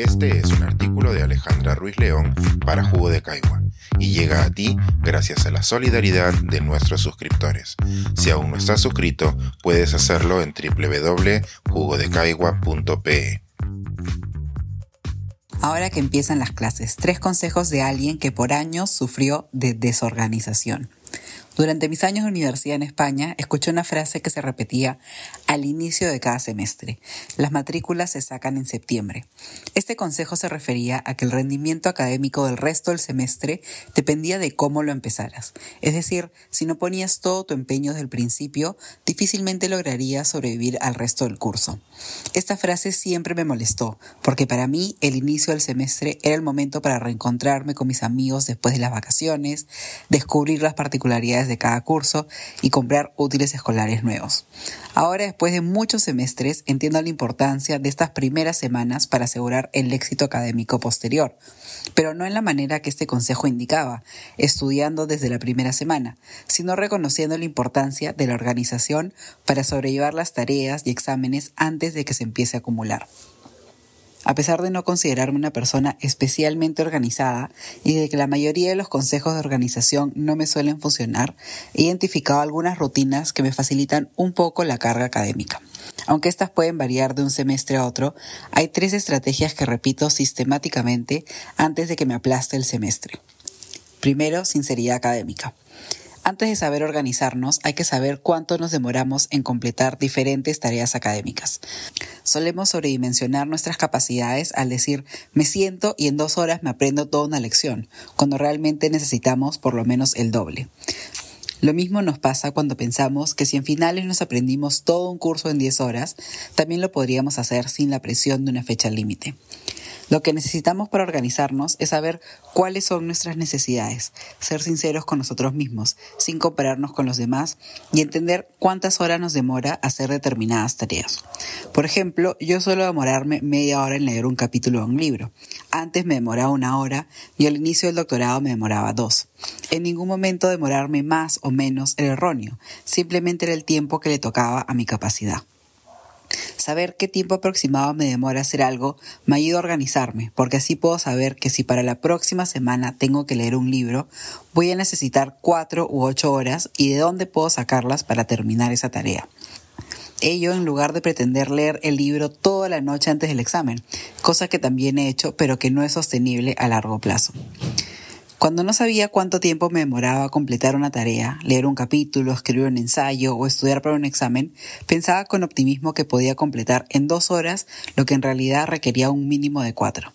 Este es un artículo de Alejandra Ruiz León para Jugo de Caigua y llega a ti gracias a la solidaridad de nuestros suscriptores. Si aún no estás suscrito, puedes hacerlo en www.jugodecaigua.pe. Ahora que empiezan las clases, tres consejos de alguien que por años sufrió de desorganización. Durante mis años de universidad en España, escuché una frase que se repetía al inicio de cada semestre. Las matrículas se sacan en septiembre. Este consejo se refería a que el rendimiento académico del resto del semestre dependía de cómo lo empezaras. Es decir, si no ponías todo tu empeño desde el principio, difícilmente lograrías sobrevivir al resto del curso. Esta frase siempre me molestó, porque para mí el inicio del semestre era el momento para reencontrarme con mis amigos después de las vacaciones, descubrir las particularidades de cada curso y comprar útiles escolares nuevos. Ahora, después de muchos semestres, entiendo la importancia de estas primeras semanas para asegurar el éxito académico posterior, pero no en la manera que este consejo indicaba, estudiando desde la primera semana, sino reconociendo la importancia de la organización para sobrellevar las tareas y exámenes antes de que se empiece a acumular. A pesar de no considerarme una persona especialmente organizada y de que la mayoría de los consejos de organización no me suelen funcionar, he identificado algunas rutinas que me facilitan un poco la carga académica. Aunque estas pueden variar de un semestre a otro, hay tres estrategias que repito sistemáticamente antes de que me aplaste el semestre. Primero, sinceridad académica. Antes de saber organizarnos, hay que saber cuánto nos demoramos en completar diferentes tareas académicas. Solemos sobredimensionar nuestras capacidades al decir me siento y en dos horas me aprendo toda una lección, cuando realmente necesitamos por lo menos el doble. Lo mismo nos pasa cuando pensamos que si en finales nos aprendimos todo un curso en 10 horas, también lo podríamos hacer sin la presión de una fecha límite. Lo que necesitamos para organizarnos es saber cuáles son nuestras necesidades, ser sinceros con nosotros mismos, sin compararnos con los demás y entender cuántas horas nos demora hacer determinadas tareas. Por ejemplo, yo suelo demorarme media hora en leer un capítulo de un libro. Antes me demoraba una hora y al inicio del doctorado me demoraba dos. En ningún momento demorarme más o menos era erróneo, simplemente era el tiempo que le tocaba a mi capacidad. Saber qué tiempo aproximado me demora hacer algo me ayuda a organizarme, porque así puedo saber que si para la próxima semana tengo que leer un libro, voy a necesitar cuatro u ocho horas y de dónde puedo sacarlas para terminar esa tarea. Ello en lugar de pretender leer el libro toda la noche antes del examen, cosa que también he hecho pero que no es sostenible a largo plazo. Cuando no sabía cuánto tiempo me demoraba completar una tarea, leer un capítulo, escribir un ensayo o estudiar para un examen, pensaba con optimismo que podía completar en dos horas lo que en realidad requería un mínimo de cuatro.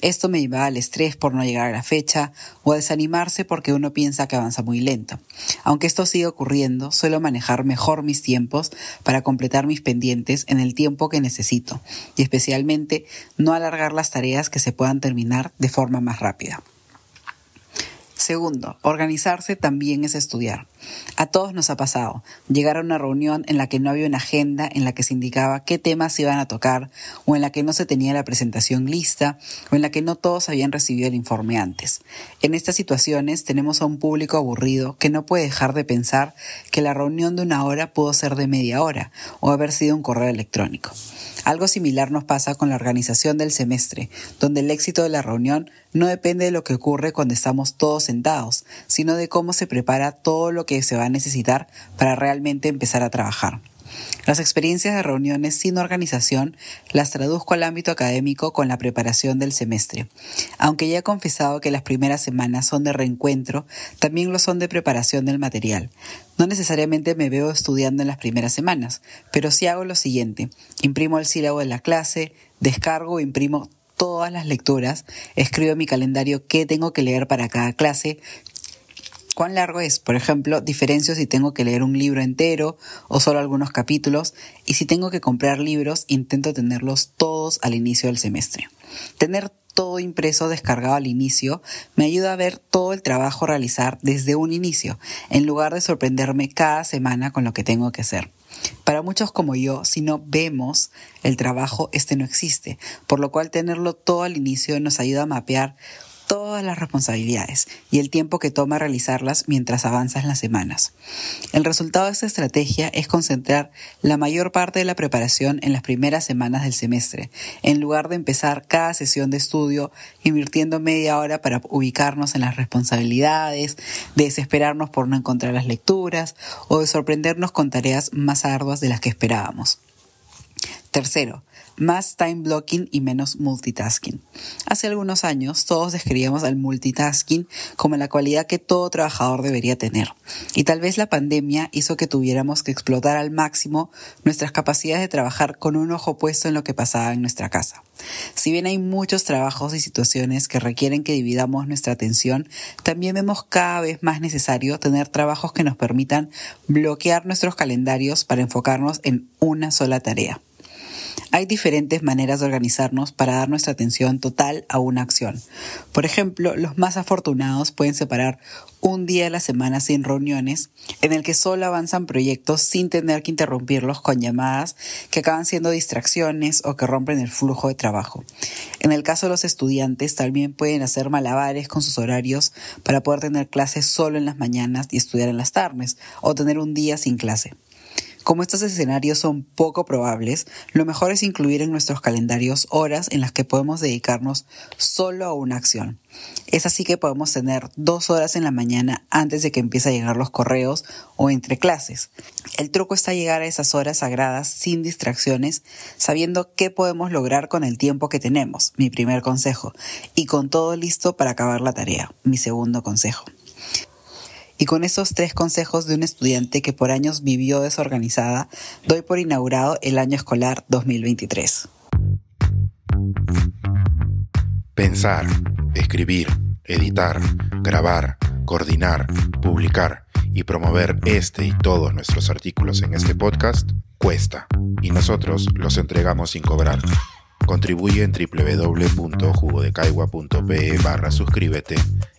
Esto me llevaba al estrés por no llegar a la fecha o a desanimarse porque uno piensa que avanza muy lento. Aunque esto sigue ocurriendo, suelo manejar mejor mis tiempos para completar mis pendientes en el tiempo que necesito y especialmente no alargar las tareas que se puedan terminar de forma más rápida. Segundo, organizarse también es estudiar. A todos nos ha pasado llegar a una reunión en la que no había una agenda en la que se indicaba qué temas iban a tocar, o en la que no se tenía la presentación lista, o en la que no todos habían recibido el informe antes. En estas situaciones tenemos a un público aburrido que no puede dejar de pensar que la reunión de una hora pudo ser de media hora, o haber sido un correo electrónico. Algo similar nos pasa con la organización del semestre, donde el éxito de la reunión no depende de lo que ocurre cuando estamos todos sentados, sino de cómo se prepara todo que se va a necesitar para realmente empezar a trabajar. Las experiencias de reuniones sin organización las traduzco al ámbito académico con la preparación del semestre. Aunque ya he confesado que las primeras semanas son de reencuentro, también lo son de preparación del material. No necesariamente me veo estudiando en las primeras semanas, pero sí hago lo siguiente. Imprimo el sílabo de la clase, descargo e imprimo todas las lecturas, escribo en mi calendario qué tengo que leer para cada clase, cuán largo es. Por ejemplo, diferencio si tengo que leer un libro entero o solo algunos capítulos. Y si tengo que comprar libros, intento tenerlos todos al inicio del semestre. Tener todo impreso descargado al inicio me ayuda a ver todo el trabajo realizar desde un inicio, en lugar de sorprenderme cada semana con lo que tengo que hacer. Para muchos como yo, si no vemos el trabajo, este no existe, por lo cual tenerlo todo al inicio nos ayuda a mapear todas las responsabilidades y el tiempo que toma realizarlas mientras avanzan las semanas. El resultado de esta estrategia es concentrar la mayor parte de la preparación en las primeras semanas del semestre, en lugar de empezar cada sesión de estudio invirtiendo media hora para ubicarnos en las responsabilidades, de desesperarnos por no encontrar las lecturas o de sorprendernos con tareas más arduas de las que esperábamos. Tercero, más time blocking y menos multitasking. Hace algunos años todos describíamos al multitasking como la cualidad que todo trabajador debería tener. Y tal vez la pandemia hizo que tuviéramos que explotar al máximo nuestras capacidades de trabajar con un ojo puesto en lo que pasaba en nuestra casa. Si bien hay muchos trabajos y situaciones que requieren que dividamos nuestra atención, también vemos cada vez más necesario tener trabajos que nos permitan bloquear nuestros calendarios para enfocarnos en una sola tarea. Hay diferentes maneras de organizarnos para dar nuestra atención total a una acción. Por ejemplo, los más afortunados pueden separar un día de la semana sin reuniones en el que solo avanzan proyectos sin tener que interrumpirlos con llamadas que acaban siendo distracciones o que rompen el flujo de trabajo. En el caso de los estudiantes también pueden hacer malabares con sus horarios para poder tener clases solo en las mañanas y estudiar en las tardes o tener un día sin clase. Como estos escenarios son poco probables, lo mejor es incluir en nuestros calendarios horas en las que podemos dedicarnos solo a una acción. Es así que podemos tener dos horas en la mañana antes de que empiece a llegar los correos o entre clases. El truco está llegar a esas horas sagradas sin distracciones, sabiendo qué podemos lograr con el tiempo que tenemos, mi primer consejo, y con todo listo para acabar la tarea, mi segundo consejo. Y con esos tres consejos de un estudiante que por años vivió desorganizada, doy por inaugurado el año escolar 2023. Pensar, escribir, editar, grabar, coordinar, publicar y promover este y todos nuestros artículos en este podcast cuesta y nosotros los entregamos sin cobrar. Contribuye en www.jugodecaigua.pe barra suscríbete